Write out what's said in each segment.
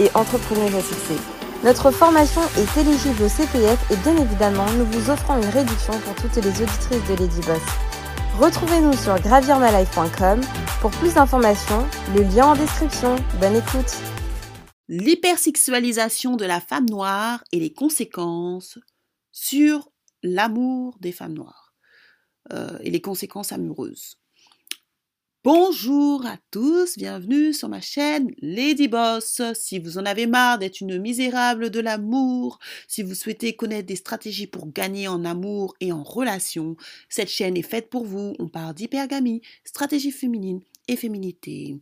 et entrepreneuse à succès. Notre formation est éligible au CPF et bien évidemment, nous vous offrons une réduction pour toutes les auditrices de Lady Boss. Retrouvez-nous sur gravirmalife.com pour plus d'informations, le lien en description. Bonne écoute. L'hypersexualisation de la femme noire et les conséquences sur l'amour des femmes noires euh, et les conséquences amoureuses. Bonjour à tous, bienvenue sur ma chaîne Lady Boss. Si vous en avez marre d'être une misérable de l'amour, si vous souhaitez connaître des stratégies pour gagner en amour et en relation, cette chaîne est faite pour vous. On parle d'hypergamie, stratégie féminine et féminité.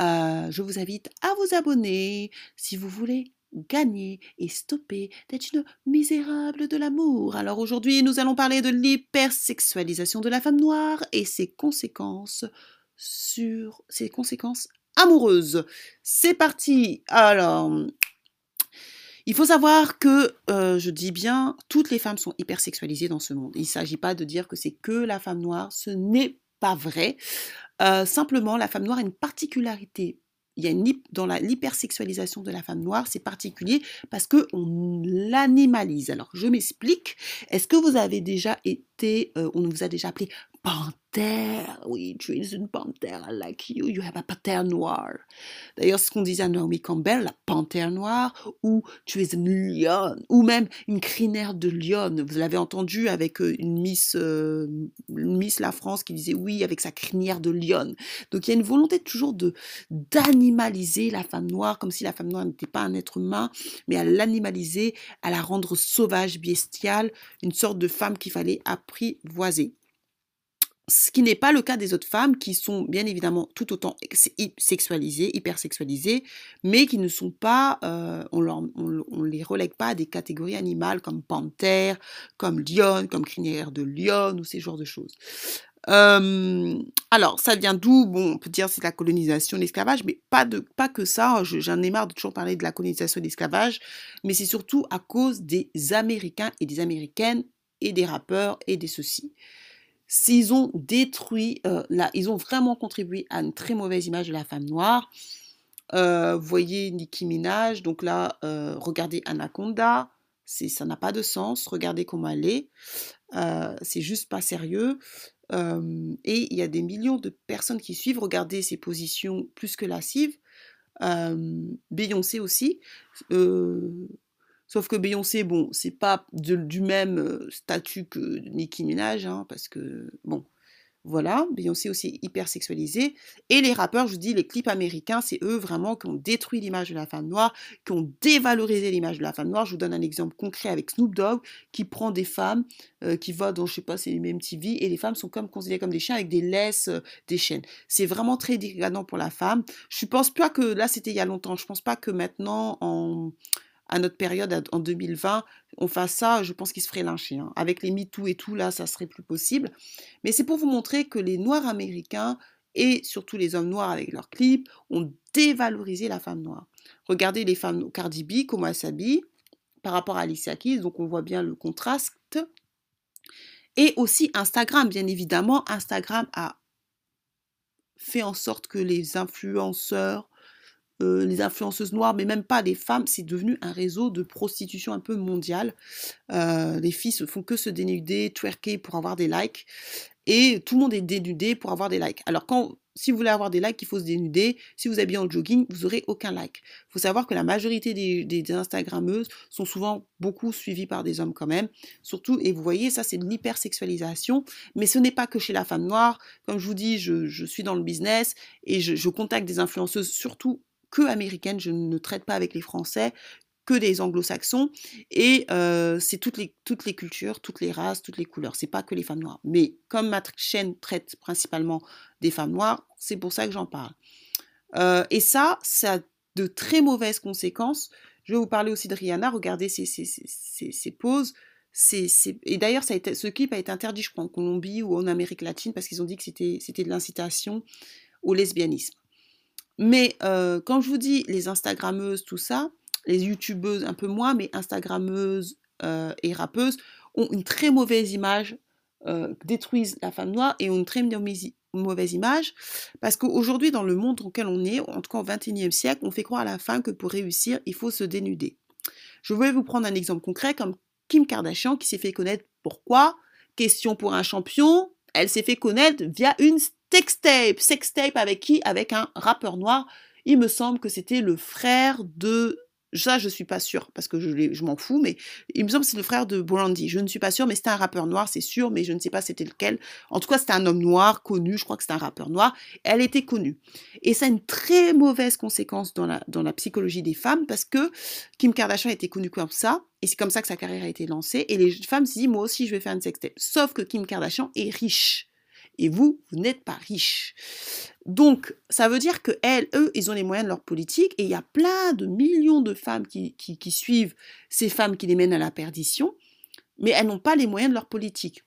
Euh, je vous invite à vous abonner si vous voulez gagner et stopper d'être une misérable de l'amour. Alors aujourd'hui, nous allons parler de l'hypersexualisation de la femme noire et ses conséquences sur ses conséquences amoureuses. C'est parti Alors, il faut savoir que, euh, je dis bien, toutes les femmes sont hypersexualisées dans ce monde. Il ne s'agit pas de dire que c'est que la femme noire, ce n'est pas vrai. Euh, simplement, la femme noire a une particularité il y a une, dans l'hypersexualisation de la femme noire, c'est particulier parce que on l'animalise. Alors, je m'explique. Est-ce que vous avez déjà été, euh, on vous a déjà appelé panthère. Oui, tu es une panthère, I like you, you have a panthère noire. D'ailleurs, ce qu'on disait à Naomi Campbell, la panthère noire, ou tu es une lionne, ou même une crinière de lionne. Vous l'avez entendu avec euh, une Miss, euh, Miss La France qui disait oui avec sa crinière de lionne. Donc il y a une volonté toujours de d'animaliser la femme noire, comme si la femme noire n'était pas un être humain, mais à l'animaliser, à la rendre sauvage, bestiale, une sorte de femme qu'il fallait apprivoiser ce qui n'est pas le cas des autres femmes qui sont bien évidemment tout autant sexualisées, hypersexualisées, mais qui ne sont pas, euh, on, ne les relègue pas à des catégories animales comme panthère, comme lionne, comme crinière de lionne ou ces genres de choses. alors, ça vient d'où? Bon, on peut dire c'est la colonisation, l'esclavage, mais pas, que ça. J'en ai marre de toujours parler de la colonisation et de l'esclavage, mais c'est surtout à cause des Américains et des Américaines et des rappeurs et des ceci s'ils ont détruit, euh, ils ont vraiment contribué à une très mauvaise image de la femme noire. Euh, voyez Nicki Minaj, donc là, euh, regardez Anaconda, ça n'a pas de sens, regardez comment elle est, c'est juste pas sérieux. et il y a des millions de personnes qui suivent, regardez ses positions plus que lascives. Beyoncé aussi. Sauf que Beyoncé, bon, c'est pas du même statut que Nicki Minaj, hein, parce que, bon, voilà, Beyoncé aussi hyper sexualisée. Et les rappeurs, je vous dis, les clips américains, c'est eux vraiment qui ont détruit l'image de la femme noire, qui ont dévalorisé l'image de la femme noire. Je vous donne un exemple concret avec Snoop Dogg, qui prend des femmes qui vont dans, je sais pas, c'est les mêmes TV, et les femmes sont comme considérées comme des chiens avec des laisses, des chaînes. C'est vraiment très dégradant pour la femme. Je pense pas que, là c'était il y a longtemps, je pense pas que maintenant, en à notre période en 2020, on fasse ça, je pense qu'il se ferait lyncher. Hein. Avec les MeToo et tout, là, ça serait plus possible. Mais c'est pour vous montrer que les Noirs américains et surtout les hommes noirs avec leurs clips ont dévalorisé la femme noire. Regardez les femmes Cardi B, comment elles s'habillent par rapport à Alicia Keys, donc on voit bien le contraste. Et aussi Instagram, bien évidemment, Instagram a fait en sorte que les influenceurs euh, les influenceuses noires, mais même pas les femmes, c'est devenu un réseau de prostitution un peu mondial. Euh, les filles se font que se dénuder, twerker pour avoir des likes. Et tout le monde est dénudé pour avoir des likes. Alors quand, si vous voulez avoir des likes, il faut se dénuder. Si vous habillez en jogging, vous aurez aucun like. Il faut savoir que la majorité des, des, Instagrammeuses sont souvent beaucoup suivies par des hommes quand même. Surtout, et vous voyez, ça c'est de l'hypersexualisation. Mais ce n'est pas que chez la femme noire. Comme je vous dis, je, suis dans le business et je, je contacte des influenceuses surtout que américaine, je ne traite pas avec les Français, que des anglo-saxons, et euh, c'est toutes les, toutes les cultures, toutes les races, toutes les couleurs, c'est pas que les femmes noires. Mais comme ma chaîne traite principalement des femmes noires, c'est pour ça que j'en parle. Euh, et ça, ça de très mauvaises conséquences. Je vais vous parler aussi de Rihanna. Regardez ses, ses, ses, ses poses. Et d'ailleurs, ce clip a été interdit, je crois, en Colombie ou en Amérique latine parce qu'ils ont dit que c'était de l'incitation au lesbianisme. Mais euh, quand je vous dis les Instagrammeuses, tout ça, les YouTubeuses un peu moins, mais Instagrammeuses euh, et rappeuses ont une très mauvaise image, euh, détruisent la femme noire et ont une très mauvaise image parce qu'aujourd'hui, dans le monde dans lequel on est, en tout cas au XXIe siècle, on fait croire à la femme que pour réussir, il faut se dénuder. Je vais vous prendre un exemple concret comme Kim Kardashian qui s'est fait connaître. Pourquoi? Question pour un champion. Elle s'est fait connaître via une sextape. Sextape avec qui? Avec un rappeur noir. Il me semble que c'était le frère de ça, je suis pas sûre, parce que je, m'en fous, mais il me semble que c'est le frère de Brandy. Je ne suis pas sûre, mais c'était un rappeur noir, c'est sûr, mais je ne sais pas c'était lequel. En tout cas, c'était un homme noir, connu, je crois que c'était un rappeur noir. Elle était connue. Et ça a une très mauvaise conséquence dans la, dans la psychologie des femmes, parce que Kim Kardashian été connue comme ça, et c'est comme ça que sa carrière a été lancée. Et les femmes se disent, moi aussi, je vais faire une sextape. Sauf que Kim Kardashian est riche et vous, vous n'êtes pas riche. Donc, ça veut dire que elles, eux, ils ont les moyens de leur politique et il y a plein de millions de femmes qui, suivent ces femmes qui les mènent à la perdition, mais elles n'ont pas les moyens de leur politique.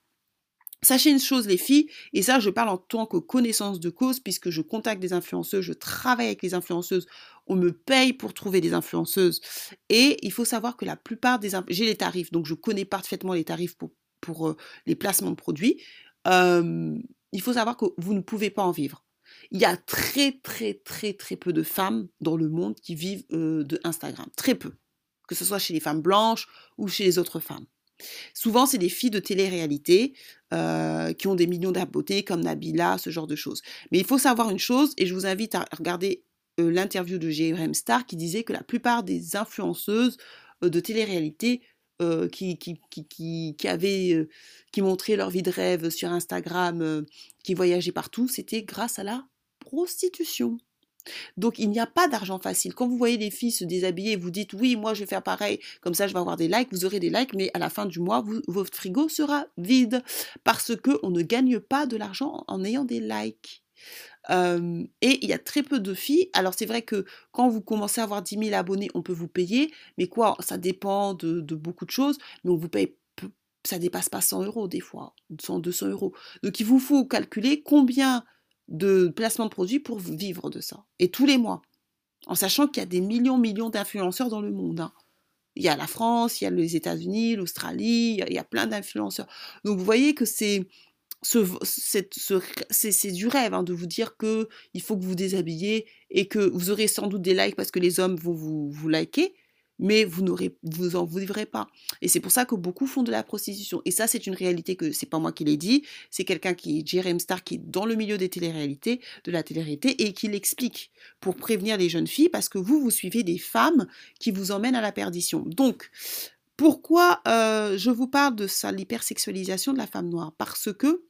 Sachez une chose, les filles, et ça, je parle en tant que connaissance de cause, puisque je contacte des influenceuses, je travaille avec les influenceuses, on me paye pour trouver des influenceuses. Et il faut savoir que la plupart des... J'ai les tarifs, donc je connais parfaitement les tarifs pour, pour euh, les placements de produits. Euh, il faut savoir que vous ne pouvez pas en vivre. Il y a très très très très peu de femmes dans le monde qui vivent euh, de Instagram. Très peu. Que ce soit chez les femmes blanches ou chez les autres femmes. Souvent, c'est des filles de télé-réalité euh, qui ont des millions d'abonnés comme Nabila, ce genre de choses. Mais il faut savoir une chose, et je vous invite à regarder euh, l'interview de J.R.M. Star qui disait que la plupart des influenceuses de télé-réalité euh, qui, avaient, euh, qui montraient leur vie de rêve sur Instagram, euh, qui voyageaient partout, c'était grâce à la prostitution. Donc il n'y a pas d'argent facile. Quand vous voyez les filles se déshabiller, vous dites oui, moi je vais faire pareil, comme ça je vais avoir des likes, vous aurez des likes, mais à la fin du mois, votre frigo sera vide parce que on ne gagne pas de l'argent en ayant des likes et il y a très peu de filles. Alors c'est vrai que quand vous commencez à avoir 10 000 abonnés, on peut vous payer. Mais quoi, ça dépend de, beaucoup de choses. Mais on vous paye, ça dépasse pas 100 euros des fois, 100, 200 euros. Donc il vous faut calculer combien de placements de produits pour vivre de ça. Et tous les mois. En sachant qu'il y a des millions, millions d'influenceurs dans le monde. Hein. Il y a la France, il y a les États-Unis, l'Australie, il y a plein d'influenceurs. Donc vous voyez que c'est c'est du rêve hein, de vous dire que il faut que vous déshabillez et que vous aurez sans doute des likes parce que les hommes vont vous, liker, mais vous n'aurez vous en vivrez pas. Et c'est pour ça que beaucoup font de la prostitution. Et ça, c'est une réalité que c'est pas moi qui l'ai dit, c'est quelqu'un qui, Jeremy Star, qui est dans le milieu des téléréalités, de la télé-réalité, et qui l'explique pour prévenir les jeunes filles parce que vous, vous suivez des femmes qui vous emmènent à la perdition. Donc, pourquoi euh, je vous parle de ça, l'hypersexualisation de la femme noire? Parce que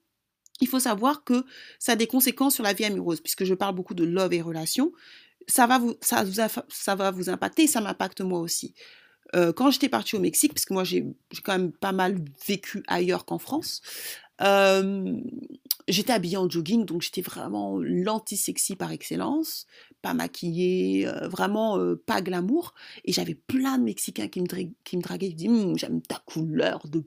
il faut savoir que ça a des conséquences sur la vie amoureuse, puisque je parle beaucoup de love et relations. Ça va vous, ça, ça va vous impacter ça m'impacte moi aussi. Euh, quand j'étais partie au Mexique, parce que moi j'ai quand même pas mal vécu ailleurs qu'en France, euh, j'étais habillée en jogging, donc j'étais vraiment l'anti-sexy par excellence, pas maquillée, euh, vraiment pas glamour. Et j'avais plein de Mexicains qui me, qui me draguaient, qui me disaient «Hum, J'aime ta couleur de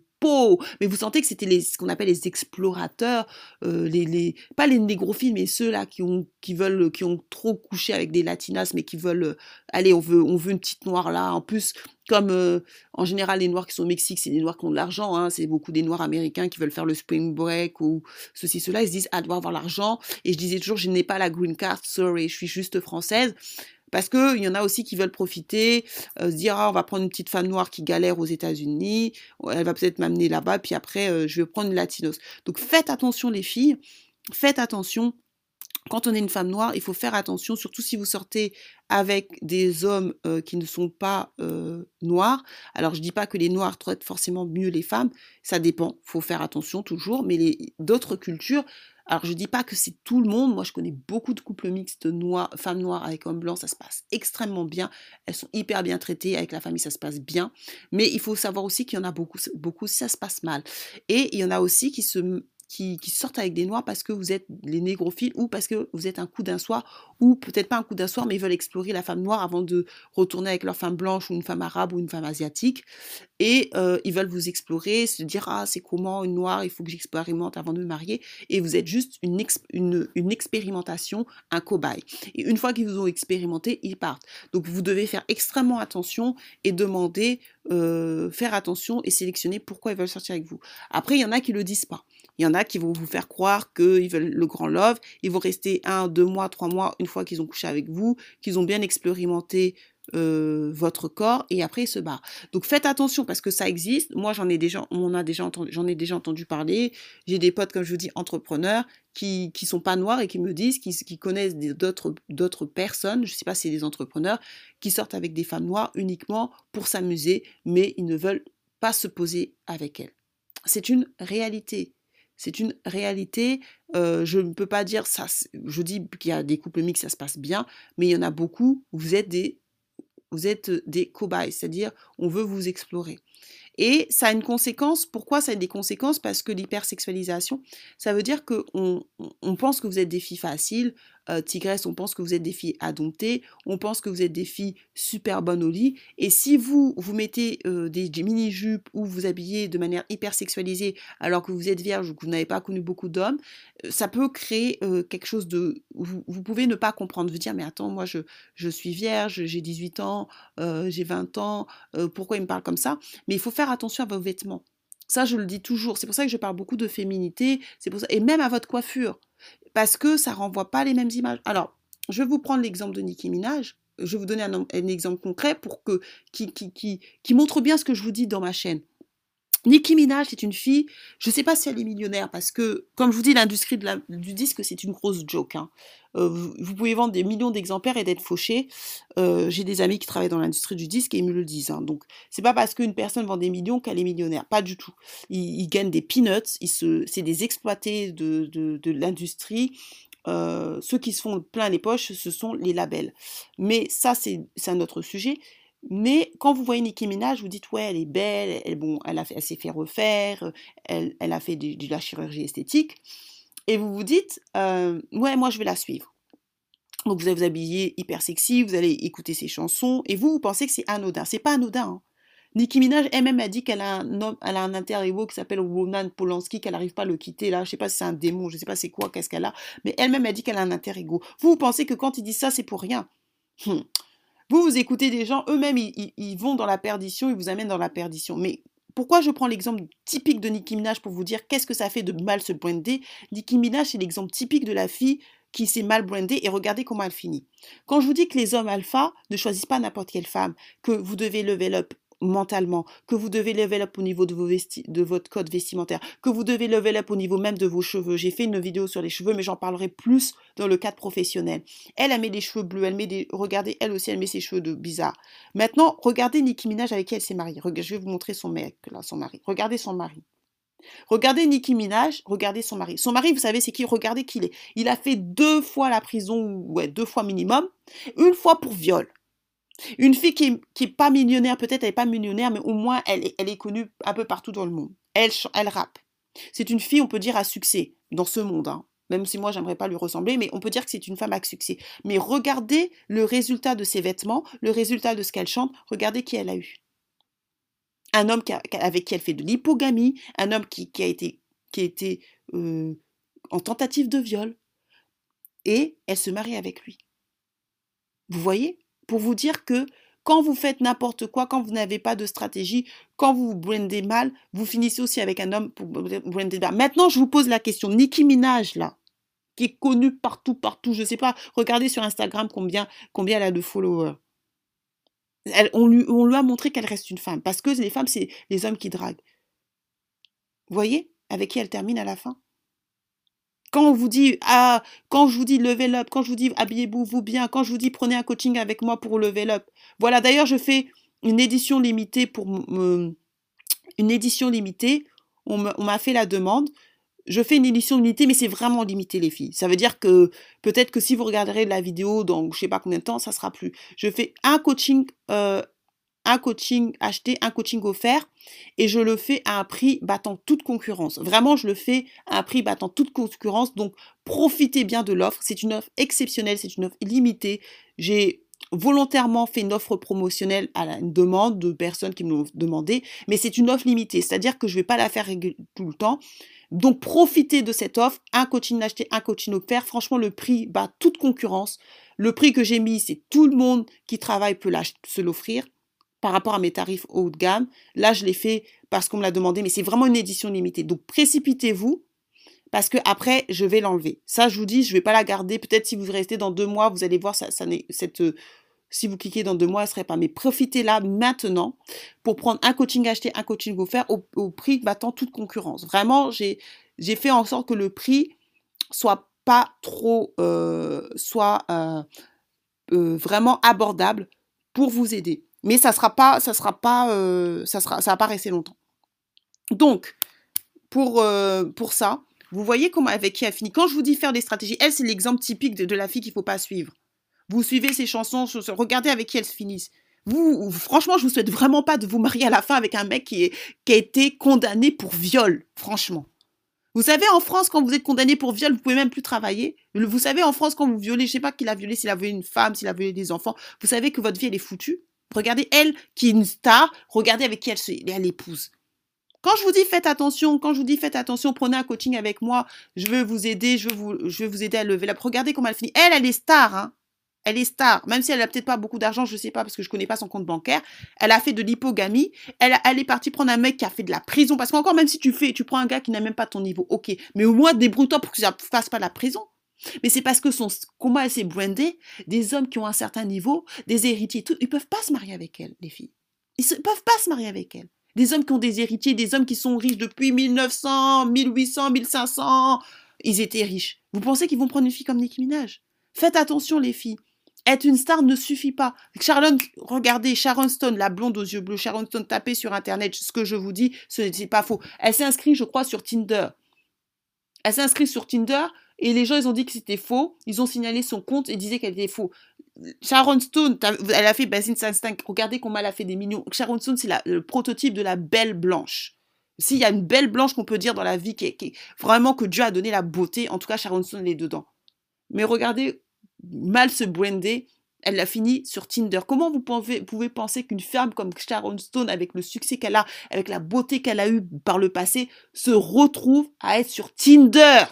mais vous sentez que c'était ce qu'on appelle les explorateurs, euh, les, pas les négrophiles, mais ceux-là qui, ont, qui, veulent, qui ont trop couché avec des latinas, mais qui veulent, euh, allez, on veut, on veut une petite noire là. En plus, comme euh, en général les noirs qui sont au Mexique, c'est des noirs qui ont de l'argent, hein, c'est beaucoup des noirs américains qui veulent faire le spring break ou ceci, cela, ils se disent, ah, doit avoir l'argent. Et je disais toujours, je n'ai pas la green card, sorry, je suis juste française. Parce qu'il y en a aussi qui veulent profiter, euh, se dire, ah, on va prendre une petite femme noire qui galère aux États-Unis, elle va peut-être m'amener là-bas, puis après, euh, je vais prendre une latinos. Donc faites attention les filles, faites attention quand on est une femme noire, il faut faire attention, surtout si vous sortez avec des hommes euh, qui ne sont pas noirs. Alors je dis pas que les noirs traitent forcément mieux les femmes, ça dépend. Faut faire attention toujours, mais d'autres cultures, alors, je dis pas que c'est tout le monde. Moi, je connais beaucoup de couples mixtes femmes noires avec hommes blancs. Ça se passe extrêmement bien. Elles sont hyper bien traitées. Avec la famille, ça se passe bien. Mais il faut savoir aussi qu'il y en a beaucoup, beaucoup, ça se passe mal. Et il y en a aussi qui se, qui, sortent avec des noirs parce que vous êtes les négrophiles ou parce que vous êtes un coup d'un soir ou peut-être pas un coup d'un soir mais ils veulent explorer la femme noire avant de retourner avec leur femme blanche ou une femme arabe ou une femme asiatique et euh, ils veulent vous explorer, se dire ah c'est comment une noire, il faut que j'expérimente avant de me marier et vous êtes juste une, une, expérimentation, un cobaye. Et une fois qu'ils vous ont expérimenté, ils partent. Donc vous devez faire extrêmement attention et demander, euh, faire attention et sélectionner pourquoi ils veulent sortir avec vous. Après il y en a qui le disent pas. Il y en a qui vont vous faire croire qu'ils veulent le grand love. Ils vont rester un, deux mois, trois mois, une fois qu'ils ont couché avec vous, qu'ils ont bien expérimenté euh, votre corps et après ils se barrent. Donc faites attention parce que ça existe. Moi j'en ai déjà, déjà entendu, parler. J'ai des potes comme je vous dis entrepreneurs qui qui sont pas noirs et qui me disent qu'ils connaissent d'autres d'autres personnes. Je sais pas si c'est des entrepreneurs qui sortent avec des femmes noires uniquement pour s'amuser, mais ils ne veulent pas se poser avec elles. C'est une réalité. C'est une réalité. Euh, je ne peux pas dire ça. Je dis qu'il y a des couples mixtes, ça se passe bien, mais il y en a beaucoup vous êtes des, vous êtes des cobayes, c'est-à-dire on veut vous explorer. Et ça a une conséquence. Pourquoi ça a des conséquences? Parce que l'hypersexualisation, ça veut dire qu'on on pense que vous êtes des filles faciles, euh, tigresse, on pense que vous êtes des filles adoptées, on pense que vous êtes des filles super bonnes au lit. Et si vous vous mettez euh, des, mini-jupes ou vous habillez de manière hyper sexualisée alors que vous êtes vierge ou que vous n'avez pas connu beaucoup d'hommes, euh, ça peut créer quelque chose de... Vous, vous, pouvez ne pas comprendre, vous dire, mais attends, moi je, je suis vierge, j'ai 18 ans, j'ai 20 ans, pourquoi il me parle comme ça? Mais il faut faire attention à vos vêtements. Ça, je le dis toujours. C'est pour ça que je parle beaucoup de féminité. C'est pour ça. Et même à votre coiffure parce que ça renvoie pas les mêmes images. Alors, je vais vous prendre l'exemple de Nicki Minaj. Je vais vous donner un, exemple concret pour que qui, qui, qui, qui montre bien ce que je vous dis dans ma chaîne. Nicki Minaj, c'est une fille, je ne sais pas si elle est millionnaire, parce que, comme je vous dis, l'industrie du disque, c'est une grosse joke. Hein. Euh, vous, pouvez vendre des millions d'exemplaires et d'être fauché. Euh, j'ai des amis qui travaillent dans l'industrie du disque et ils me le disent. Hein. Donc, c'est pas parce qu'une personne vend des millions qu'elle est millionnaire. Pas du tout. Ils, gagnent des peanuts. c'est des exploités de, l'industrie. Euh, ceux qui se font plein les poches, ce sont les labels. Mais ça, c'est un autre sujet. Mais quand vous voyez Nicki Minaj, vous dites ouais, elle est belle, elle, bon, elle, a fait, s'est fait refaire, elle, elle a fait de, la chirurgie esthétique, et vous vous dites euh, ouais, moi je vais la suivre. Donc vous allez vous habiller hyper sexy, vous allez écouter ses chansons, et vous vous pensez que c'est anodin. C'est pas anodin. Hein. Nicki Minaj elle-même a dit qu'elle a un elle a un inter ego qui s'appelle Ronan Polanski, qu'elle n'arrive pas à le quitter là. Je sais pas si c'est un démon, je sais pas c'est quoi, qu'est-ce qu'elle a, mais elle-même a dit qu'elle a un inter ego. Vous, vous pensez que quand il dit ça, c'est pour rien? Hum. Vous, vous écoutez des gens, eux-mêmes, ils, vont dans la perdition, ils vous amènent dans la perdition. Mais pourquoi je prends l'exemple typique de Nicki Minaj pour vous dire qu'est-ce que ça fait de mal se brander? Nicki Minaj, c'est l'exemple typique de la fille qui s'est mal brandée et regardez comment elle finit. Quand je vous dis que les hommes alpha ne choisissent pas n'importe quelle femme, que vous devez level up mentalement, que vous devez level up au niveau de, vos de votre code vestimentaire, que vous devez level up au niveau même de vos cheveux. J'ai fait une vidéo sur les cheveux, mais j'en parlerai plus dans le cadre professionnel. Elle, a mis des cheveux bleus, elle met des... Regardez, elle aussi, elle met ses cheveux de bizarre. Maintenant, regardez Nicki Minaj avec qui elle s'est mariée. Je vais vous montrer son mec, là, son mari. Regardez son mari. Regardez Nicki Minaj, regardez son mari. Son mari, vous savez, c'est qui? Regardez qui il est. Il a fait deux fois la prison, ouais, deux fois minimum. Une fois pour viol. Une fille qui n'est pas millionnaire, peut-être elle n'est pas millionnaire, mais au moins elle est, connue un peu partout dans le monde. Elle, elle rappe. C'est une fille, on peut dire, à succès dans ce monde. Hein. Même si moi, j'aimerais pas lui ressembler, mais on peut dire que c'est une femme à succès. Mais regardez le résultat de ses vêtements, le résultat de ce qu'elle chante, regardez qui elle a eu. Un homme avec qui elle fait de l'hypogamie, un homme qui, a été, qui a été euh, en tentative de viol, et elle se marie avec lui. Vous voyez? Pour vous dire que quand vous faites n'importe quoi, quand vous n'avez pas de stratégie, quand vous vous brandez mal, vous finissez aussi avec un homme pour brander mal. Maintenant, je vous pose la question. Nicki Minaj, là, qui est connue partout, partout, je ne sais pas, regardez sur Instagram combien, elle a de followers. on, lui, on lui a montré qu'elle reste une femme. Parce que les femmes, c'est les hommes qui draguent. Vous voyez avec qui elle termine à la fin? Quand on vous dit, ah, quand je vous dis level up, quand je vous dis habillez-vous bien, quand je vous dis prenez un coaching avec moi pour level up. Voilà, d'ailleurs, je fais une édition limitée pour une édition limitée. On m'a fait la demande. Je fais une édition limitée, mais c'est vraiment limité, les filles. Ça veut dire que peut-être que si vous regarderez la vidéo dans je sais pas combien de temps, ça sera plus. Je fais un coaching euh, un coaching acheté, un coaching offert, et je le fais à un prix battant toute concurrence. Vraiment, je le fais à un prix battant toute concurrence. Donc, profitez bien de l'offre. C'est une offre exceptionnelle, c'est une offre limitée. J'ai volontairement fait une offre promotionnelle à la demande de personnes qui me l'ont demandé, mais c'est une offre limitée, c'est-à-dire que je ne vais pas la faire tout le temps. Donc profitez de cette offre, un coaching acheté, un coaching offert. Franchement, le prix bat toute concurrence. Le prix que j'ai mis, c'est tout le monde qui travaille peut se l'offrir par rapport à mes tarifs haut de gamme. Là, je l'ai fait parce qu'on me l'a demandé, mais c'est vraiment une édition limitée. Donc précipitez-vous parce que après je vais l'enlever. Ça, je vous dis, je vais pas la garder. Peut-être si vous restez dans deux mois, vous allez voir ça, cette si vous cliquez dans deux mois, elle serait pas. Mais profitez là maintenant pour prendre un coaching acheté, un coaching offert au, au prix battant toute concurrence. Vraiment, j'ai fait en sorte que le prix soit pas trop, euh, soit euh, euh, vraiment abordable pour vous aider. Mais ça sera pas, ça sera pas, ça sera, ça va pas rester longtemps. Donc, pour, pour ça, vous voyez comment avec qui elle finit. Quand je vous dis faire des stratégies, elle, c'est l'exemple typique de, la fille qu'il faut pas suivre. Vous suivez ses chansons, regardez avec qui elles se finissent. Vous, franchement, je vous souhaite vraiment pas de vous marier à la fin avec un mec qui a été condamné pour viol, franchement. Vous savez, en France, quand vous êtes condamné pour viol, vous pouvez même plus travailler. Vous savez, en France, quand vous violez, je sais pas qui l'a violé, s'il a violé une femme, s'il a violé des enfants, vous savez que votre vie, elle est foutue. Regardez, elle, qui est une star, regardez avec qui elle, se, elle épouse. Quand je vous dis faites attention, quand je vous dis faites attention, prenez un coaching avec moi, je veux vous aider, je veux vous, je veux aider à lever la. Regardez comment elle finit. Elle, elle est star, hein. Elle est star, même si elle a peut-être pas beaucoup d'argent, je sais pas parce que je connais pas son compte bancaire. Elle a fait de l'hypogamie. Elle, est partie prendre un mec qui a fait de la prison parce qu'encore même si tu fais, tu prends un gars qui n'a même pas ton niveau, ok, mais au moins débrouille-toi pour que ça fasse pas la prison. Mais c'est parce que son elle s'est brandée, des hommes qui ont un certain niveau, des héritiers, ils peuvent pas se marier avec elle, les filles. Ils ne peuvent pas se marier avec elle. Des hommes qui ont des héritiers, des hommes qui sont riches depuis 1900, 1800, 1500. Ils étaient riches. Vous pensez qu'ils vont prendre une fille comme Nicki Minaj? Faites attention, les filles. Être une star ne suffit pas. Charlotte, regardez, Sharon Stone, la blonde aux yeux bleus, Sharon Stone, tapez sur Internet ce que je vous dis, ce n'est pas faux. Elle s'est inscrite, je crois, sur Tinder. Elle s'est inscrite sur Tinder et les gens, ils ont dit que c'était faux. Ils ont signalé son compte et disaient qu'elle était faux. Sharon Stone, elle a fait Basin Instinct. Regardez comment elle a fait des millions. Sharon Stone, c'est le prototype de la belle blanche. S'il y a une belle blanche qu'on peut dire dans la vie, qui vraiment que Dieu a donné la beauté, en tout cas, Sharon Stone, elle est dedans. Mais regardez, mal se brander, elle l'a fini sur Tinder. Comment vous pouvez, pouvez penser qu'une femme comme Sharon Stone, avec le succès qu'elle a, avec la beauté qu'elle a eue par le passé, se retrouve à être sur Tinder?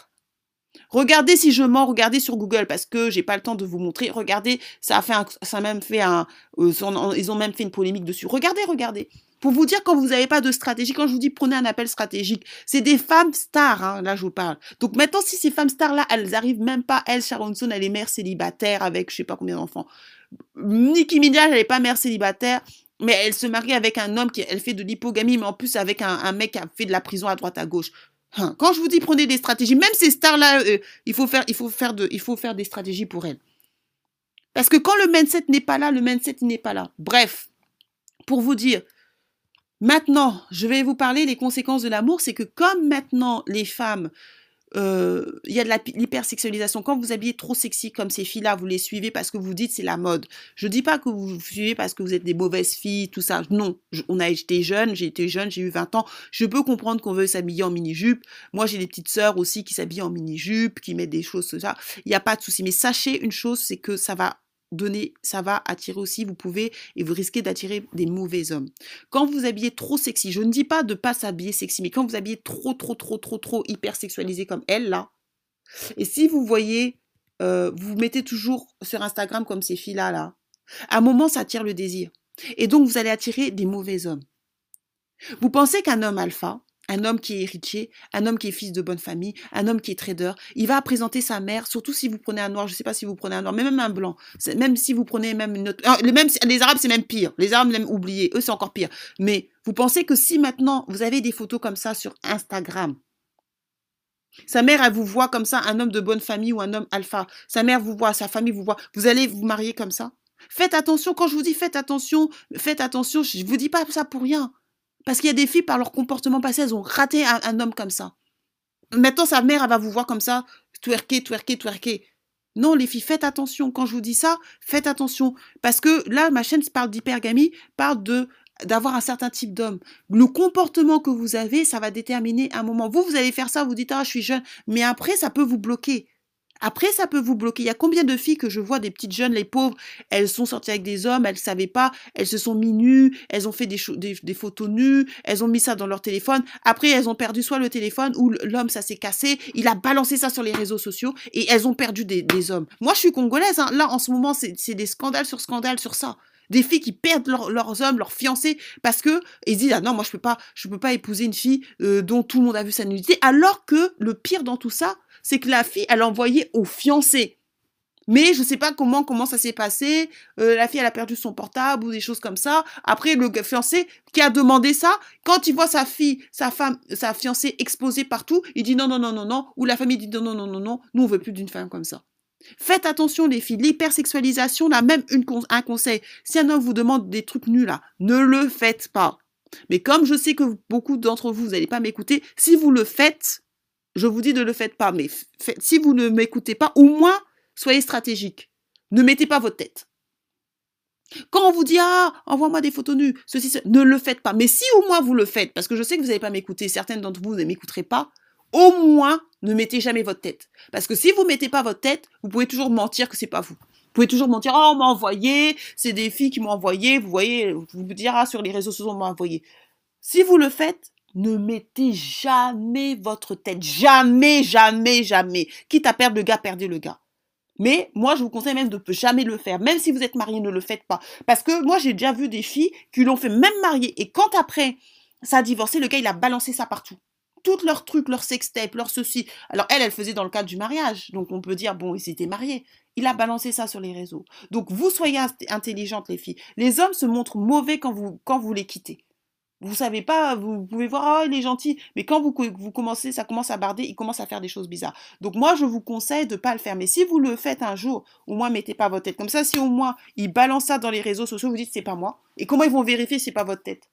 Regardez si je mens, regardez sur Google parce que j'ai pas le temps de vous montrer. Regardez, ça a fait ça même fait un, euh, ils ont même fait une polémique dessus. Regardez, regardez. Pour vous dire quand vous n'avez pas de stratégie, quand je vous dis prenez un appel stratégique, c'est des femmes stars, hein, là je vous parle. Donc maintenant, si ces femmes stars là, elles arrivent même pas, elle, Sharon Stone, elle est mère célibataire avec je sais pas combien d'enfants. Nicki Minaj, elle est pas mère célibataire, mais elle se marie avec un homme qui elle fait de l'hypogamie, mais en plus avec un, mec qui a fait de la prison à droite à gauche. Hein, quand je vous dis prenez des stratégies, même ces stars-là, il, il faut faire des stratégies pour elles. Parce que quand le mindset n'est pas là, le mindset n'est pas là. Bref, pour vous dire, maintenant, je vais vous parler des conséquences de l'amour. C'est que comme maintenant les femmes euh, il y a de l'hypersexualisation. Quand vous habillez trop sexy comme ces filles-là, vous les suivez parce que vous dites c'est la mode. Je dis pas que vous, vous suivez parce que vous êtes des mauvaises filles, tout ça. Non, on a été jeunes, j'ai été jeune, j'ai eu 20 ans. Je peux comprendre qu'on veut s'habiller en mini-jupe. Moi, j'ai des petites sœurs aussi qui s'habillent en mini-jupe, qui mettent des choses, tout ça. Il n'y a pas de souci. Mais sachez une chose, c'est que ça va donner, ça va attirer aussi, vous pouvez, et vous risquez d'attirer des mauvais hommes. Quand vous habillez trop sexy, je ne dis pas de pas s'habiller sexy, mais quand vous habillez trop, trop, trop, trop, trop hyper sexualisé comme elle, là, et si vous voyez, euh, vous mettez toujours sur Instagram comme ces filles-là, là, à un moment, ça attire le désir. Et donc, vous allez attirer des mauvais hommes. Vous pensez qu'un homme alpha, un homme qui est héritier, un homme qui est fils de bonne famille, un homme qui est trader, il va présenter sa mère, surtout si vous prenez un noir, je ne sais pas si vous prenez un noir, mais même un blanc, même si vous prenez même une autre... les, même, les Arabes, c'est même pire. Les Arabes l'aiment oublier, eux, c'est encore pire. Mais vous pensez que si maintenant, vous avez des photos comme ça sur Instagram, sa mère, elle vous voit comme ça, un homme de bonne famille ou un homme alpha. Sa mère vous voit, sa famille vous voit. Vous allez vous marier comme ça? Faites attention, quand je vous dis faites attention, faites attention, je ne vous dis pas ça pour rien. Parce qu'il y a des filles, par leur comportement passé, elles ont raté un, homme comme ça. Maintenant, sa mère, elle va vous voir comme ça, twerker, twerker, twerker. Non, les filles, faites attention. Quand je vous dis ça, faites attention. Parce que là, ma chaîne parle d'hypergamie, parle d'avoir un certain type d'homme. Le comportement que vous avez, ça va déterminer un moment. Vous, vous allez faire ça, vous dites, ah, je suis jeune. Mais après, ça peut vous bloquer. Après, ça peut vous bloquer. Il y a combien de filles que je vois, des petites jeunes, les pauvres, elles sont sorties avec des hommes, elles ne savaient pas, elles se sont mis nues, elles ont fait des, photos nues, elles ont mis ça dans leur téléphone. Après, elles ont perdu soit le téléphone ou l'homme, ça s'est cassé, il a balancé ça sur les réseaux sociaux et elles ont perdu des, hommes. Moi, je suis congolaise. Hein. Là, en ce moment, c'est des scandales sur scandales sur ça des filles qui perdent leurs hommes, leurs fiancés, parce que ils disent ah non moi je peux pas, je peux pas épouser une fille euh, dont tout le monde a vu sa nudité, alors que le pire dans tout ça, c'est que la fille, elle a envoyé au fiancé. Mais je ne sais pas comment comment ça s'est passé. Euh, la fille, elle a perdu son portable ou des choses comme ça. Après, le fiancé qui a demandé ça, quand il voit sa fille, sa femme, sa fiancée exposée partout, il dit non, non, non, non, non. Ou la famille dit non, non, non, non, non. Nous, on veut plus d'une femme comme ça. Faites attention, les filles. L'hypersexualisation, là, même un conseil. Si un homme vous demande des trucs nuls, là, ne le faites pas. Mais comme je sais que beaucoup d'entre vous, vous n'allez pas m'écouter, si vous le faites, je vous dis ne le faites pas, mais si vous ne m'écoutez pas, au moins soyez stratégique. Ne mettez pas votre tête. Quand on vous dit ah envoie-moi des photos nues, ceci, ne le faites pas. Mais si au moins vous le faites, parce que je sais que vous n'allez pas m'écouter, certaines d'entre vous ne m'écouterez pas, au moins ne mettez jamais votre tête. Parce que si vous mettez pas votre tête, vous pouvez toujours mentir que c'est pas vous. Vous pouvez toujours mentir, oh, on m'a envoyé, c'est des filles qui m'ont envoyé, vous voyez, vous vous direz, ah, sur les réseaux sociaux, on m'a envoyé. Si vous le faites, ne mettez jamais votre tête. Jamais, jamais, jamais. Quitte à perdre le gars, perdez le gars. Mais moi, je vous conseille même de jamais le faire. Même si vous êtes marié, ne le faites pas. Parce que moi, j'ai déjà vu des filles qui l'ont fait même marier. Et quand après, ça a divorcé, le gars, il a balancé ça partout. Toutes leurs trucs, leurs sextapes, leurs ceci. Alors, elle, elle faisait dans le cadre du mariage. Donc, on peut dire, bon, ils étaient mariés. Il a balancé ça sur les réseaux. Donc, vous soyez intelligentes, les filles. Les hommes se montrent mauvais quand vous, quand vous les quittez. Vous savez pas, vous pouvez voir, oh, il est gentil, mais quand vous, vous commencez, ça commence à barder, il commence à faire des choses bizarres. Donc moi, je vous conseille de pas le faire. Mais si vous le faites un jour, au moins mettez pas votre tête. Comme ça, si au moins il balance ça dans les réseaux sociaux, vous dites c'est pas moi. Et comment ils vont vérifier si c'est pas votre tête?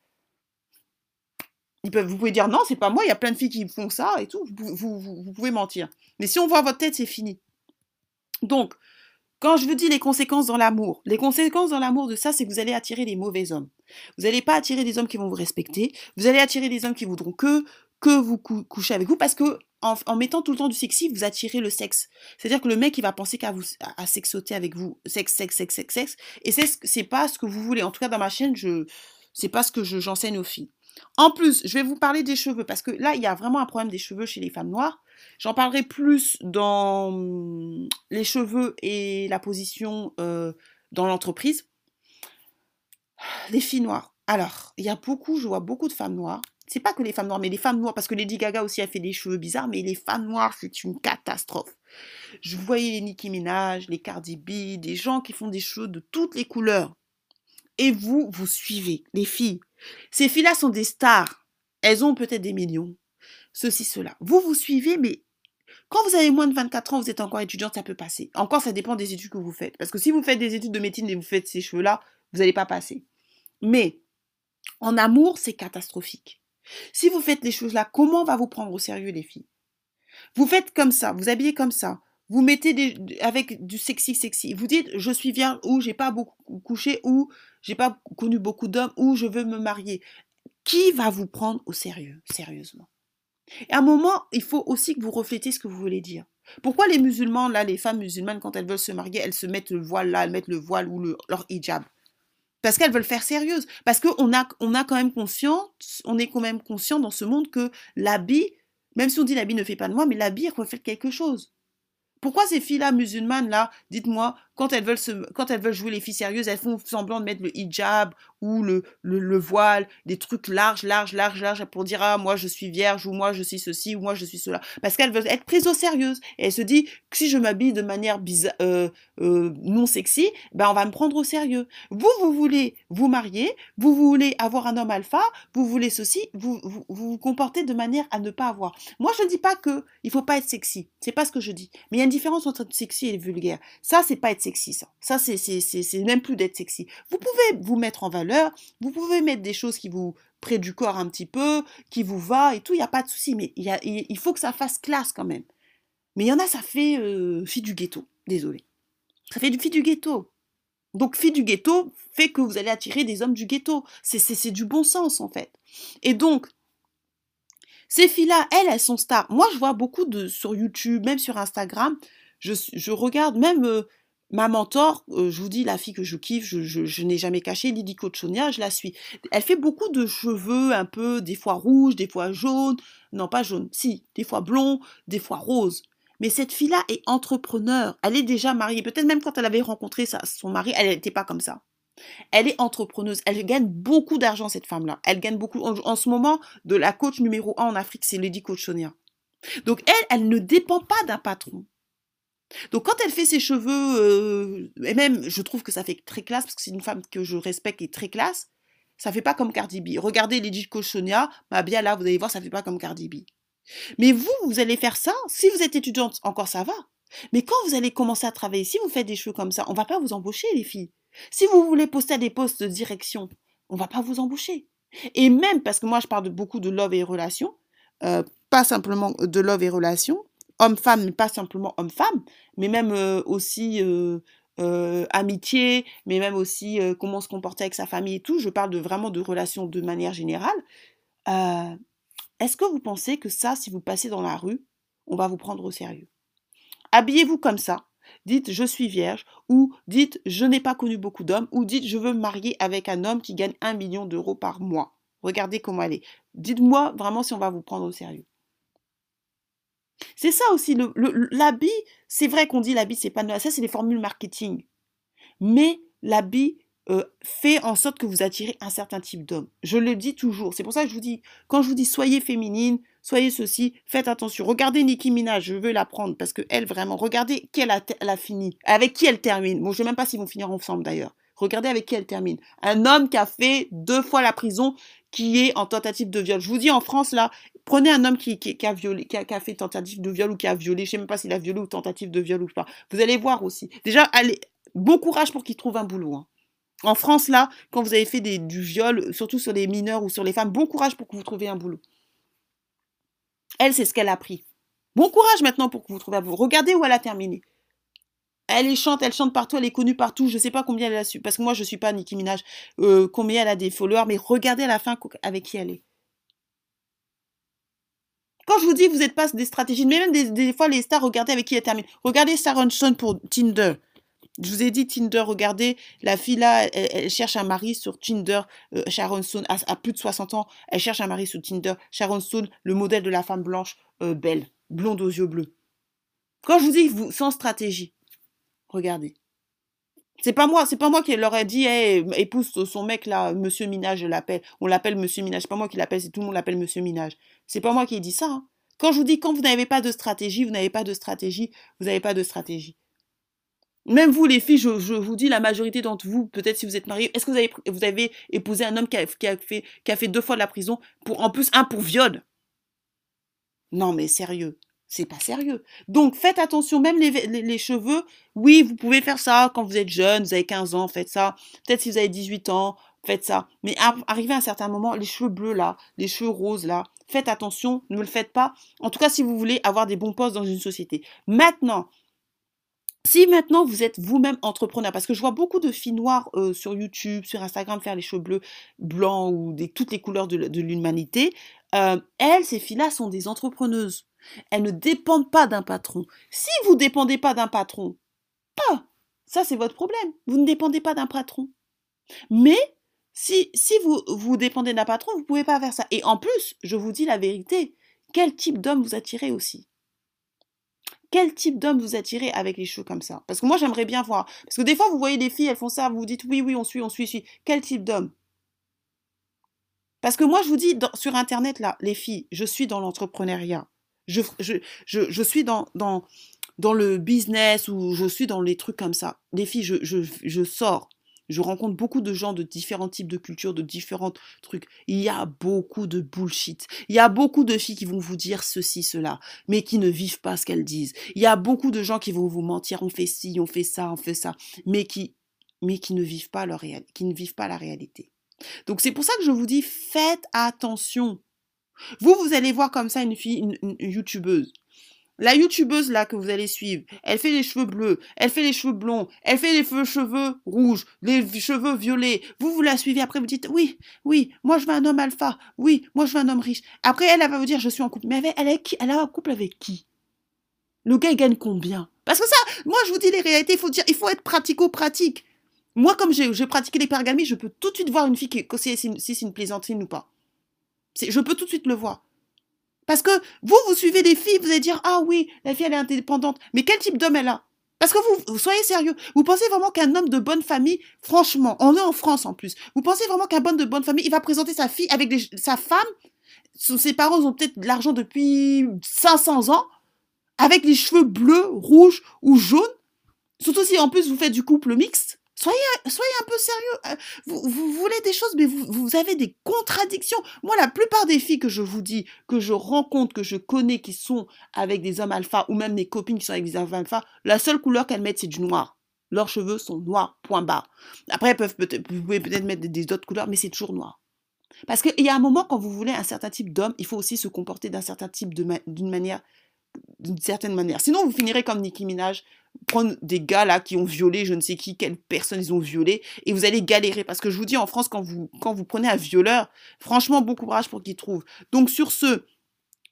Vous pouvez dire non, c'est pas moi, il y a plein de filles qui font ça et tout. Vous, vous pouvez mentir. Mais si on voit votre tête, c'est fini. Donc, quand je vous dis les conséquences dans l'amour, les conséquences dans l'amour de ça, c'est que vous allez attirer les mauvais hommes. Vous n'allez pas attirer des hommes qui vont vous respecter. Vous allez attirer des hommes qui voudront que que vous couchez avec vous parce que en, mettant tout le temps du sexy, vous attirez le sexe. C'est-à-dire que le mec, il va penser qu'à vous, à, sexoter avec vous, sexe, sexe, sexe, sexe, sexe. Et c'est c'est pas ce que vous voulez. En tout cas, dans ma chaîne, je c'est pas ce que j'enseigne aux filles. En plus, je vais vous parler des cheveux parce que là, il y a vraiment un problème des cheveux chez les femmes noires. J'en parlerai plus dans hum, les cheveux et la position euh, dans l'entreprise. Les filles noires. Alors, il y a beaucoup, je vois beaucoup de femmes noires. C'est pas que les femmes noires, mais les femmes noires, parce que Lady Gaga aussi a fait des cheveux bizarres, mais les femmes noires, c'est une catastrophe. Je voyais les Nicki Minaj, les Cardi B, des gens qui font des cheveux de toutes les couleurs. Et vous, vous suivez, les filles. Ces filles-là sont des stars. Elles ont peut-être des millions ceci, cela. Vous, vous suivez, mais quand vous avez moins de 24 ans, vous êtes encore étudiante, ça peut passer. Encore, ça dépend des études que vous faites. Parce que si vous faites des études de médecine et vous faites ces cheveux-là, vous n'allez pas passer. Mais en amour, c'est catastrophique. Si vous faites les choses-là, comment va vous prendre au sérieux, les filles? Vous faites comme ça, vous habillez comme ça, vous mettez avec du sexy sexy. Vous dites je suis vierge ou j'ai pas beaucoup couché ou j'ai pas connu beaucoup d'hommes ou je veux me marier. Qui va vous prendre au sérieux, sérieusement? Et à un moment, il faut aussi que vous reflétez ce que vous voulez dire. Pourquoi les musulmans, là, les femmes musulmanes, quand elles veulent se marier, elles se mettent le voile là, elles mettent le voile ou leur hijab? Parce qu'elles veulent faire sérieuse. Parce qu'on a, on a quand même conscience, on est quand même conscient dans ce monde que l'habit, même si on dit l'habit ne fait pas de moi, mais l'habit reflète quelque chose. Pourquoi ces filles-là musulmanes, là, dites-moi, quand elles veulent quand elles veulent jouer les filles sérieuses, elles font semblant de mettre le hijab ou le, le, voile, des trucs larges, larges, larges, larges pour dire ah moi je suis vierge ou moi je suis ceci ou moi je suis cela, parce qu'elles veulent être prises au sérieux. Et elles se disent si je m'habille de manière bizarre, euh, euh, non sexy, ben on va me prendre au sérieux. Vous vous voulez vous marier, vous voulez avoir un homme alpha, vous voulez ceci, vous vous, vous, comportez de manière à ne pas avoir. Moi je ne dis pas que il faut pas être sexy, c'est pas ce que je dis, mais il y a une différence entre sexy et vulgaire. Ça c'est pas être sexy sexy, ça. Ça, c'est même plus d'être sexy. Vous pouvez vous mettre en valeur, vous pouvez mettre des choses qui vous près du corps un petit peu, qui vous va et tout, il n'y a pas de souci, mais il, faut que ça fasse classe quand même. Mais il y en a, ça fait euh, fille du ghetto. Désolée. Ça fait du fille du ghetto. Donc, fille du ghetto fait que vous allez attirer des hommes du ghetto. C'est du bon sens, en fait. Et donc, ces filles-là, elles, elles sont stars. Moi, je vois beaucoup de sur YouTube, même sur Instagram. Je, je regarde même euh, ma mentor, euh, je vous dis, la fille que je kiffe, je, n'ai jamais caché, Lydie Cochonia, je la suis. Elle fait beaucoup de cheveux un peu, des fois rouges, des fois jaunes. Non, pas jaunes, si, des fois blonds, des fois roses. Mais cette fille-là est entrepreneur. Elle est déjà mariée. Peut-être même quand elle avait rencontré son mari, elle n'était pas comme ça. Elle est entrepreneuse. Elle gagne beaucoup d'argent, cette femme-là. Elle gagne beaucoup. En, ce moment, de la coach numéro un en Afrique, c'est Lady Cochonia. Donc, elle, elle ne dépend pas d'un patron. Donc, quand elle fait ses cheveux, et même, je trouve que ça fait très classe, parce que c'est une femme que je respecte et très classe, ça fait pas comme Cardi B. Regardez Lady Cochonia, bah bien là, vous allez voir, ça fait pas comme Cardi B. Mais vous, vous allez faire ça. Si vous êtes étudiante, encore ça va. Mais quand vous allez commencer à travailler, si vous faites des cheveux comme ça, on va pas vous embaucher, les filles. Si vous voulez poster à des postes de direction, on va pas vous embaucher. Et même parce que moi, je parle de beaucoup de love et relations, euh, pas simplement de love et relations, homme-femme, pas simplement homme-femme, mais même euh, aussi euh, amitié, mais même aussi comment se comporter avec sa famille et tout. Je parle vraiment de relations de manière générale. Est-ce que vous pensez que ça, si vous passez dans la rue, on va vous prendre au sérieux? Habillez-vous comme ça. Dites je suis vierge ou dites je n'ai pas connu beaucoup d'hommes ou dites je veux me marier avec un homme qui gagne un million d'euros par mois. Regardez comment elle est. Dites-moi vraiment si on va vous prendre au sérieux. C'est ça aussi, l'habit, c'est vrai qu'on dit l'habit, c'est pas ça, c'est des formules marketing. Mais l'habit, euh, fait en sorte que vous attirez un certain type d'homme. Je le dis toujours. C'est pour ça que je vous dis, quand je vous dis soyez féminine, soyez ceci, faites attention. Regardez Nicki Minaj, je veux la prendre parce que elle vraiment, regardez qui elle a, fini, avec qui elle termine. Bon, je sais même pas s'ils vont finir ensemble d'ailleurs. Regardez avec qui elle termine. Un homme qui a fait deux fois la prison, qui est en tentative de viol. Je vous dis en France là, prenez un homme qui, a fait tentative de viol ou qui a violé, je sais même pas s'il a violé ou tentative de viol ou pas. Vous allez voir aussi. Déjà, allez, bon courage pour qu'il trouve un boulot. Hein. En France, là, quand vous avez fait du viol, surtout sur les mineurs ou sur les femmes, bon courage pour que vous trouviez un boulot. Elle, c'est ce qu'elle a pris. Bon courage maintenant pour que vous trouviez un boulot. Regardez où elle a terminé. Elle chante, elle chante partout, elle est connue partout. Je ne sais pas combien elle a su, parce que moi je ne suis pas Nicki Minaj, euh, combien elle a des followers, mais regardez à la fin avec qui elle est. Quand je vous dis, vous n'êtes pas des stratégies, mais même des, fois les stars, regardez avec qui elle termine. Regardez Sarah Stone pour Tinder. Je vous ai dit Tinder, regardez, la fille là, elle, cherche un mari sur Tinder, euh, Sharon Stone, à, plus de 60 ans, elle cherche un mari sur Tinder. Sharon Stone, le modèle de la femme blanche, euh, belle, blonde aux yeux bleus. Quand je vous dis, sans stratégie, regardez. C'est pas moi, c'est pas moi qui leur ai dit, hey, épouse son mec là, Monsieur Minage, je l'appelle. On l'appelle Monsieur Minage. C'est pas moi qui l'appelle, c'est tout le monde l'appelle Monsieur Minage. C'est pas moi qui ai dit ça. Hein. Quand je vous dis, quand vous n'avez pas de stratégie, vous n'avez pas de stratégie, vous n'avez pas de stratégie. Même vous, les filles, je, vous dis, la majorité d'entre vous, peut-être si vous êtes mariés, est-ce que vous avez, épousé un homme qui a, fait, qui a fait deux fois de la prison, pour, en plus un pour viol? Non, mais sérieux, c'est pas sérieux. Donc faites attention, même les, cheveux, oui, vous pouvez faire ça quand vous êtes jeune, vous avez 15 ans, faites ça. Peut-être si vous avez 18 ans, faites ça. Mais arrivé à un certain moment, les cheveux bleus là, les cheveux roses là, faites attention, ne le faites pas. En tout cas, si vous voulez avoir des bons postes dans une société. Maintenant, si maintenant vous êtes vous-même entrepreneur, parce que je vois beaucoup de filles noires euh, sur YouTube, sur Instagram faire les cheveux bleus, blancs ou des, toutes les couleurs de, l'humanité, euh, elles, ces filles-là, sont des entrepreneuses. Elles ne dépendent pas d'un patron. Si vous ne dépendez pas d'un patron, pas. Ça, c'est votre problème. Vous ne dépendez pas d'un patron. Mais si, vous dépendez d'un patron, vous ne pouvez pas faire ça. Et en plus, je vous dis la vérité, quel type d'homme vous attirez aussi? Quel type d'homme vous attirez avec les cheveux comme ça? Parce que moi, j'aimerais bien voir. Parce que des fois, vous voyez des filles, elles font ça, vous vous dites oui, oui, on suit, on suit, on suit. Quel type d'homme? Parce que moi, je vous dis, sur Internet, là, les filles, je suis dans l'entrepreneuriat. Je, suis dans, le business ou je suis dans les trucs comme ça. Les filles, je, sors. Je rencontre beaucoup de gens de différents types de cultures, de différents trucs. Il y a beaucoup de bullshit. Il y a beaucoup de filles qui vont vous dire ceci, cela, mais qui ne vivent pas ce qu'elles disent. Il y a beaucoup de gens qui vont vous mentir, on fait ci, on fait ça, on fait ça, mais qui ne vivent pas leur qui ne vivent pas la réalité. Donc c'est pour ça que je vous dis, faites attention. Vous, vous allez voir comme ça une fille, une, youtubeuse. La youtubeuse là que vous allez suivre, elle fait les cheveux bleus, elle fait les cheveux blonds, elle fait les cheveux rouges, les cheveux violets. Vous, vous la suivez, après vous dites oui, oui, moi je veux un homme alpha, oui, moi je veux un homme riche. Après, elle, va vous dire je suis en couple. Mais elle, elle, qui? Elle a un couple avec qui? Le gars, il gagne combien? Parce que ça, moi je vous dis les réalités, il faut dire, il faut être pratico-pratique. Moi, comme j'ai pratiqué l'hypergamie, je peux tout de suite voir une fille qui, si, si c'est une plaisantine ou pas. Je peux tout de suite le voir. Parce que vous, vous suivez des filles, vous allez dire, ah oui, la fille, elle est indépendante. Mais quel type d'homme elle a? Parce que vous, soyez sérieux. Vous pensez vraiment qu'un homme de bonne famille, franchement, on est en France en plus, vous pensez vraiment qu'un homme de bonne famille, il va présenter sa fille avec sa femme? Ses parents ont peut-être de l'argent depuis 500 ans, avec les cheveux bleus, rouges ou jaunes Surtout si en plus vous faites du couple mixte. Soyez, soyez un peu sérieux. Euh, vous, voulez des choses, mais vous, avez des contradictions. Moi, la plupart des filles que je vous dis, que je rencontre, que je connais, qui sont avec des hommes alpha, ou même mes copines qui sont avec des hommes alpha, la seule couleur qu'elles mettent, c'est du noir. Leurs cheveux sont noirs, point barre. Après, peuvent peut vous pouvez peut-être mettre des, autres couleurs, mais c'est toujours noir. Parce qu'il y a un moment, quand vous voulez un certain type d'homme, il faut aussi se comporter d'un certain type, d'une manière, d'une certaine manière. Sinon, vous finirez comme Nicki Minaj, prendre des gars là qui ont violé je ne sais qui, quelle personne ils ont violé, et vous allez galérer. Parce que je vous dis, en France, quand vous, quand vous prenez un violeur, franchement, bon courage pour qu'il trouve. Donc sur ce,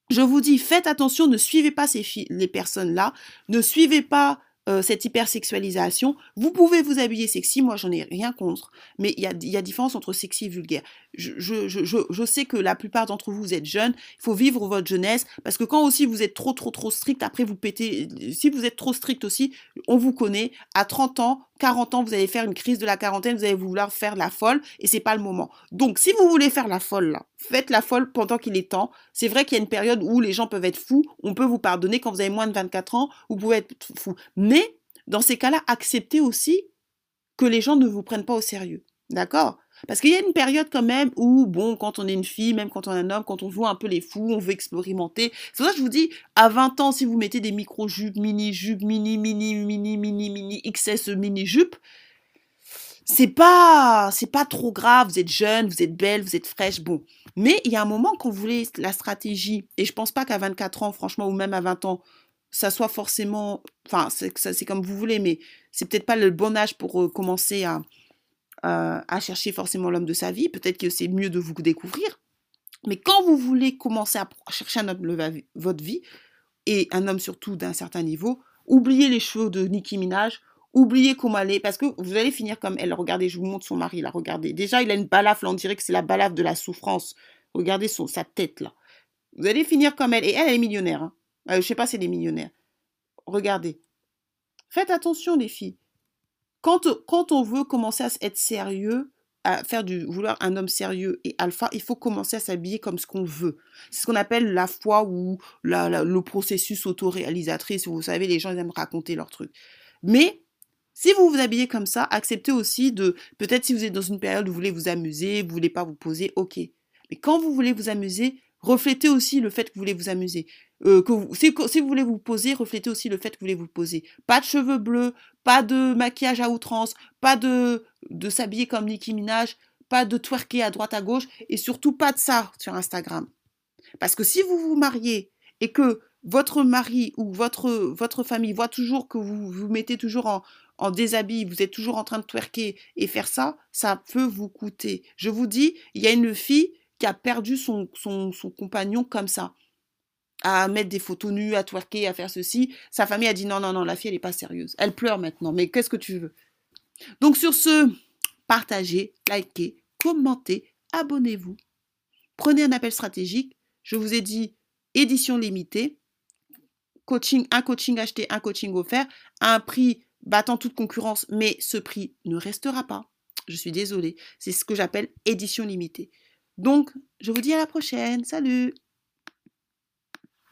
je vous dis, faites attention, ne suivez pas ces les personnes-là, ne suivez pas euh, cette hypersexualisation. Vous pouvez vous habiller sexy, moi j'en ai rien contre, mais il y a, différence entre sexy et vulgaire. Je, je sais que la plupart d'entre vous, vous êtes jeunes, il faut vivre votre jeunesse, parce que quand aussi vous êtes trop, trop, trop strict, après vous pétez, si vous êtes trop strict aussi, on vous connaît, à 30 ans, 40 ans, vous allez faire une crise de la quarantaine, vous allez vouloir faire la folle et c'est pas le moment. Donc, si vous voulez faire la folle faites la folle pendant qu'il est temps. C'est vrai qu'il y a une période où les gens peuvent être fous, on peut vous pardonner quand vous avez moins de 24 ans, vous pouvez être fou. Mais dans ces cas-là, acceptez aussi que les gens ne vous prennent pas au sérieux. D'accord? Parce qu'il y a une période quand même où, bon, quand on est une fille, même quand on est un homme, quand on voit un peu les fous, on veut expérimenter. C'est pour ça que je vous dis, à 20 ans, si vous mettez des micro-jupes, mini-jupes, mini, mini, mini, mini, mini, XS mini-jupes, c'est pas, c'est pas trop grave, vous êtes jeune, vous êtes belle, vous êtes fraîche, bon. Mais il y a un moment quand vous voulez la stratégie, et je pense pas qu'à 24 ans, franchement, ou même à 20 ans, ça soit forcément, enfin, c'est comme vous voulez, mais c'est peut-être pas le bon âge pour euh, commencer à, euh, à chercher forcément l'homme de sa vie. Peut-être que c'est mieux de vous découvrir. Mais quand vous voulez commencer à chercher un homme de votre vie, et un homme surtout d'un certain niveau, oubliez les cheveux de Nicki Minaj, oubliez comment elle est, parce que vous allez finir comme elle. Regardez, je vous montre son mari, là, regardez. Déjà, il a une balafre, on dirait que c'est la balafre de la souffrance. Regardez son, sa tête, là. Vous allez finir comme elle. Et elle, est millionnaire. Hein. Euh, je sais pas si elle est millionnaire. Regardez. Faites attention, les filles. Quand, on veut commencer à être sérieux, à faire du vouloir un homme sérieux et alpha, il faut commencer à s'habiller comme ce qu'on veut. C'est ce qu'on appelle la foi ou le processus autoréalisatrice. Vous savez, les gens aiment raconter leurs trucs. Mais si vous vous habillez comme ça, acceptez aussi de, peut-être si vous êtes dans une période où vous voulez vous amuser, vous voulez pas vous poser, ok. Mais quand vous voulez vous amuser, reflétez aussi le fait que vous voulez vous amuser. Euh, que si, vous voulez vous poser, reflétez aussi le fait que vous voulez vous poser. Pas de cheveux bleus, pas de maquillage à outrance, pas de, de s'habiller comme Nicki Minaj, pas de twerker à droite à gauche, et surtout pas de ça sur Instagram. Parce que si vous vous mariez et que votre mari ou votre, votre famille voit toujours que vous vous mettez toujours en, en déshabille, vous êtes toujours en train de twerker et faire ça, ça peut vous coûter. Je vous dis, il y a une fille qui a perdu son, compagnon comme ça à mettre des photos nues, à twerker, à faire ceci. Sa famille a dit non, non, non, la fille, elle n'est pas sérieuse. Elle pleure maintenant, mais qu'est-ce que tu veux? Donc sur ce, partagez, likez, commentez, abonnez-vous. Prenez un appel stratégique. Je vous ai dit édition limitée. Coaching, un coaching acheté, un coaching offert, un prix battant toute concurrence, mais ce prix ne restera pas. Je suis désolée. C'est ce que j'appelle édition limitée. Donc, je vous dis à la prochaine. Salut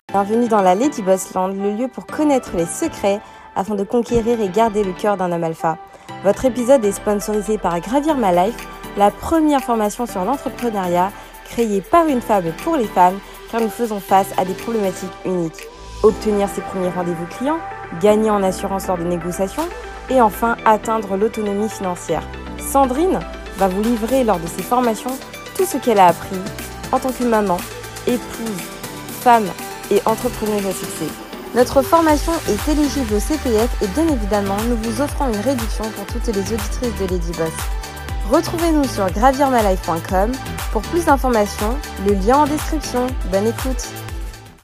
Bienvenue dans la Lady Boss Land, le lieu pour connaître les secrets afin de conquérir et garder le cœur d'un homme alpha. Votre épisode est sponsorisé par Gravir My Life, la première formation sur l'entrepreneuriat créée par une femme pour les femmes car nous faisons face à des problématiques uniques. Obtenir ses premiers rendez-vous clients, gagner en assurance lors de négociations et enfin atteindre l'autonomie financière. Sandrine va vous livrer lors de ses formations tout ce qu'elle a appris en tant que maman, épouse, femme et entrepreneur à succès. Notre formation est éligible au CPF et bien évidemment, nous vous offrons une réduction pour toutes les auditrices de Lady Boss. Retrouvez-nous sur gravirmalife.com pour plus d'informations, le lien en description. Bonne écoute